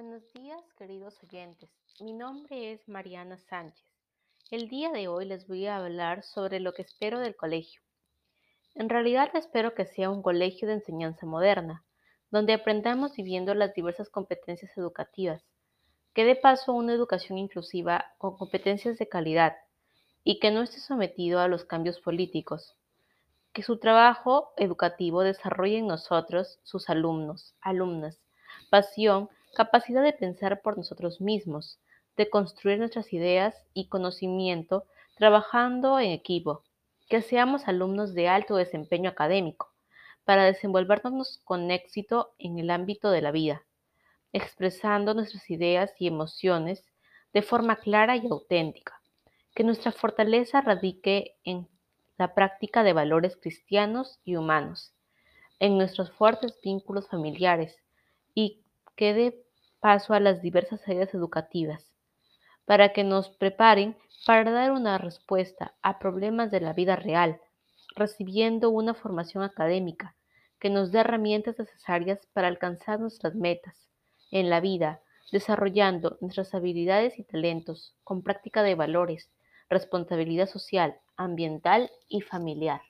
amigos oyentes. Mi nombre es Mariana Sánchez. El día de hoy les voy a hablar sobre lo que espero del colegio. En realidad espero que sea un colegio de enseñanza moderna, donde aprendamos viviendo las diversas competencias educativas, que dé paso a una educación inclusiva con competencias de calidad y que no esté sometido a los cambios políticos, que su trabajo educativo desarrolle en nosotros, sus alumnos, alumnas, pasión, capacidad de pensar por nosotros mismos, de construir nuestras ideas y conocimiento trabajando en equipo, que seamos alumnos de alto desempeño académico, para desenvolvernos con éxito en el ámbito de la vida, expresando nuestras ideas y emociones de forma clara y auténtica, que nuestra fortaleza radique en la práctica de valores cristianos y humanos, en nuestros fuertes vínculos familiares y que dé paso a las diversas áreas educativas, para que nos preparen para dar una respuesta a problemas de la vida real, recibiendo una formación académica que nos dé herramientas necesarias para alcanzar nuestras metas en la vida, desarrollando nuestras habilidades y talentos con práctica de valores, responsabilidad social, ambiental y familiar.